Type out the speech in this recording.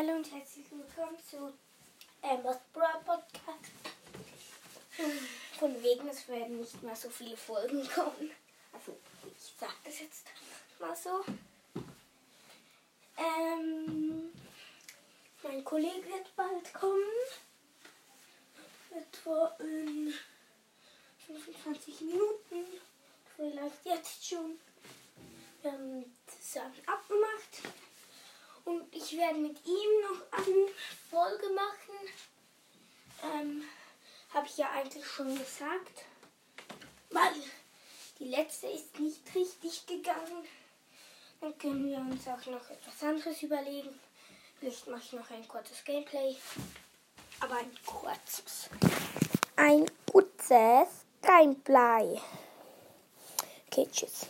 Hallo und herzlich willkommen zu Amber's Bra Podcast. Von wegen, es werden nicht mehr so viele Folgen kommen. Also, ich sage das jetzt mal so. Ähm, mein Kollege wird bald kommen. Etwa in 25 Minuten. Vielleicht jetzt schon. Wir haben zusammen abgemacht. Ich werde mit ihm noch eine Folge machen. Ähm, Habe ich ja eigentlich schon gesagt. Weil die letzte ist nicht richtig gegangen. Dann können wir uns auch noch etwas anderes überlegen. Vielleicht mache ich noch ein kurzes Gameplay. Aber ein kurzes. Ein kurzes Gameplay. Okay, tschüss.